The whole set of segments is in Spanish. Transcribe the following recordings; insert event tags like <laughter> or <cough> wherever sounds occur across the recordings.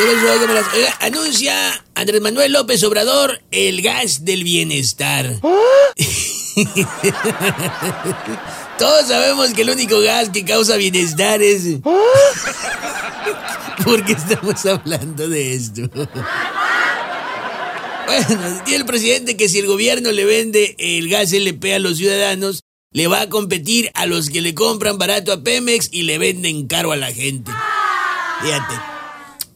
Oiga, anuncia Andrés Manuel López Obrador el gas del bienestar. <laughs> Todos sabemos que el único gas que causa bienestar es... <laughs> ¿Por qué estamos hablando de esto? Bueno, tiene el presidente que si el gobierno le vende el gas LP a los ciudadanos, le va a competir a los que le compran barato a Pemex y le venden caro a la gente. Fíjate,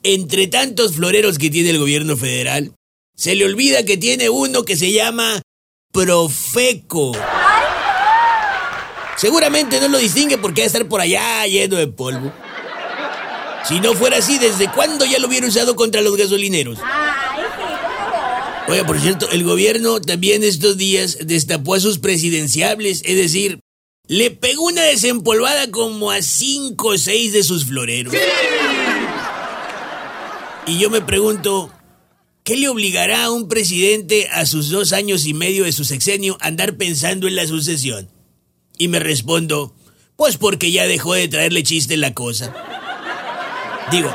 entre tantos floreros que tiene el gobierno federal, se le olvida que tiene uno que se llama Profeco. Seguramente no lo distingue porque va a estar por allá lleno de polvo. Si no fuera así, ¿desde cuándo ya lo hubiera usado contra los gasolineros? Oye, por cierto, el gobierno también estos días destapó a sus presidenciables, es decir, le pegó una desempolvada como a cinco o seis de sus floreros. Y yo me pregunto, ¿qué le obligará a un presidente a sus dos años y medio de su sexenio a andar pensando en la sucesión? Y me respondo, pues porque ya dejó de traerle chiste la cosa. Digo,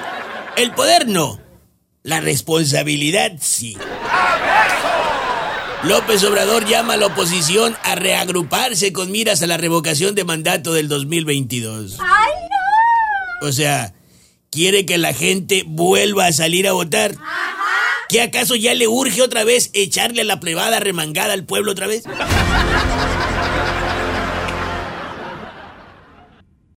el poder no, la responsabilidad sí. López Obrador llama a la oposición a reagruparse con miras a la revocación de mandato del 2022. ¡Ay, no! O sea, quiere que la gente vuelva a salir a votar. ¿Qué acaso ya le urge otra vez echarle la plebada remangada al pueblo otra vez?